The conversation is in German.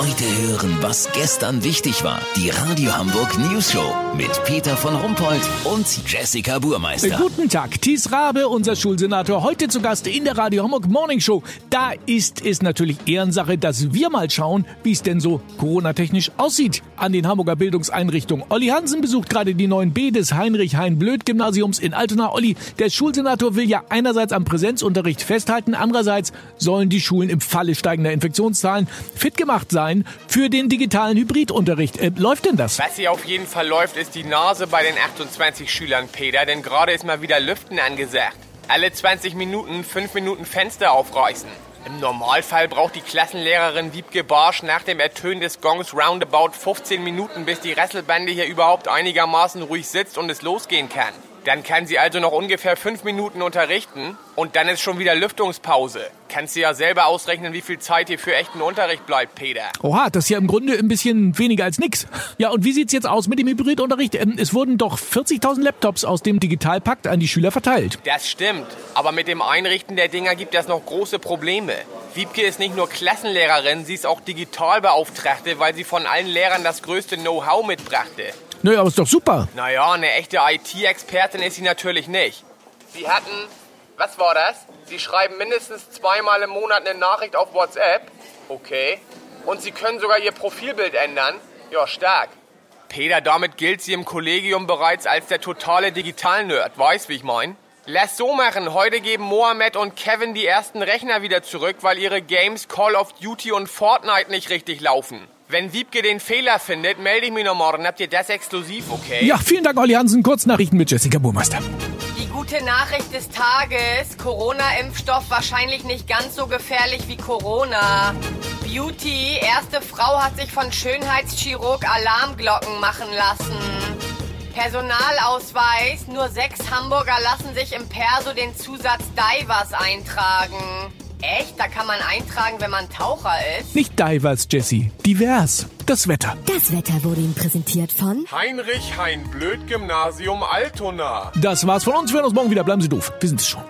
Heute hören, was gestern wichtig war. Die Radio Hamburg News Show mit Peter von Rumpold und Jessica Burmeister. Guten Tag, Thies Rabe, unser Schulsenator, heute zu Gast in der Radio Hamburg Morning Show. Da ist es natürlich Ehrensache, dass wir mal schauen, wie es denn so Corona-technisch aussieht an den Hamburger Bildungseinrichtungen. Olli Hansen besucht gerade die 9b des Heinrich-Hein-Blöd-Gymnasiums in Altona. Olli, der Schulsenator will ja einerseits am Präsenzunterricht festhalten, andererseits sollen die Schulen im Falle steigender Infektionszahlen fit gemacht sein für den digitalen Hybridunterricht. Äh, läuft denn das? Was hier auf jeden Fall läuft, ist die Nase bei den 28 Schülern, Peter, denn gerade ist mal wieder Lüften angesagt. Alle 20 Minuten 5 Minuten Fenster aufreißen. Im Normalfall braucht die Klassenlehrerin Wiebke Barsch nach dem Ertönen des Gongs roundabout 15 Minuten, bis die Rasselbande hier überhaupt einigermaßen ruhig sitzt und es losgehen kann. Dann kann sie also noch ungefähr fünf Minuten unterrichten und dann ist schon wieder Lüftungspause. Kannst du ja selber ausrechnen, wie viel Zeit hier für echten Unterricht bleibt, Peter. Oha, das ist ja im Grunde ein bisschen weniger als nix. Ja, und wie sieht's jetzt aus mit dem Hybridunterricht? Ähm, Es wurden doch 40.000 Laptops aus dem Digitalpakt an die Schüler verteilt. Das stimmt, aber mit dem Einrichten der Dinger gibt es noch große Probleme. Wiebke ist nicht nur Klassenlehrerin, sie ist auch Digitalbeauftragte, weil sie von allen Lehrern das größte Know-how mitbrachte. Naja, aber ist doch super. Naja, eine echte IT-Expertin ist sie natürlich nicht. Sie hatten, was war das? Sie schreiben mindestens zweimal im Monat eine Nachricht auf WhatsApp. Okay. Und sie können sogar ihr Profilbild ändern. Ja, stark. Peter, damit gilt sie im Kollegium bereits als der totale Digital-Nerd. Weißt, wie ich mein? Lass so machen. Heute geben Mohammed und Kevin die ersten Rechner wieder zurück, weil ihre Games Call of Duty und Fortnite nicht richtig laufen. Wenn Wiebke den Fehler findet, melde ich mich noch morgen. Habt ihr das exklusiv, okay? Ja, vielen Dank, Olli Hansen. Kurznachrichten mit Jessica Burmeister. Die gute Nachricht des Tages. Corona-Impfstoff wahrscheinlich nicht ganz so gefährlich wie Corona. Beauty. Erste Frau hat sich von Schönheitschirurg Alarmglocken machen lassen. Personalausweis. Nur sechs Hamburger lassen sich im Perso den Zusatz Divers eintragen. Echt? Da kann man eintragen, wenn man Taucher ist? Nicht Divers, Jessie. Divers. Das Wetter. Das Wetter wurde Ihnen präsentiert von Heinrich Hein Blöd Gymnasium Altona. Das war's von uns. Wir hören uns morgen wieder. Bleiben Sie doof. Wir sind es schon.